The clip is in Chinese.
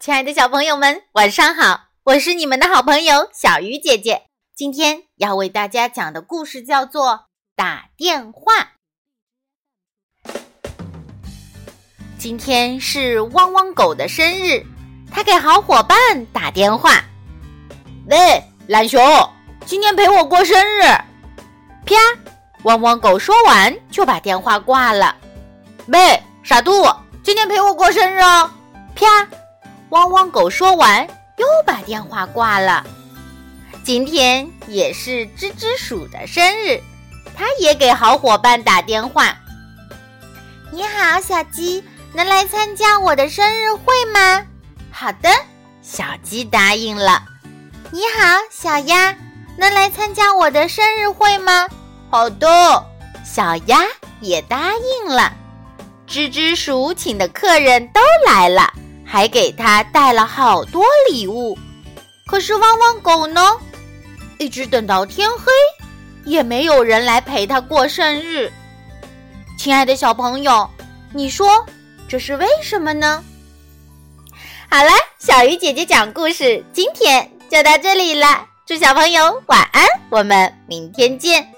亲爱的小朋友们，晚上好！我是你们的好朋友小鱼姐姐。今天要为大家讲的故事叫做《打电话》。今天是汪汪狗的生日，他给好伙伴打电话：“喂，懒熊，今天陪我过生日。”啪！汪汪狗说完就把电话挂了。喂，傻兔，今天陪我过生日哦！啪！汪汪狗说完，又把电话挂了。今天也是吱吱鼠的生日，它也给好伙伴打电话：“你好，小鸡，能来参加我的生日会吗？”“好的。”小鸡答应了。“你好，小鸭，能来参加我的生日会吗？”“好的。”小鸭也答应了。吱吱鼠请的客人都来了。还给他带了好多礼物，可是汪汪狗呢，一直等到天黑，也没有人来陪他过生日。亲爱的小朋友，你说这是为什么呢？好了，小鱼姐姐讲故事，今天就到这里了。祝小朋友晚安，我们明天见。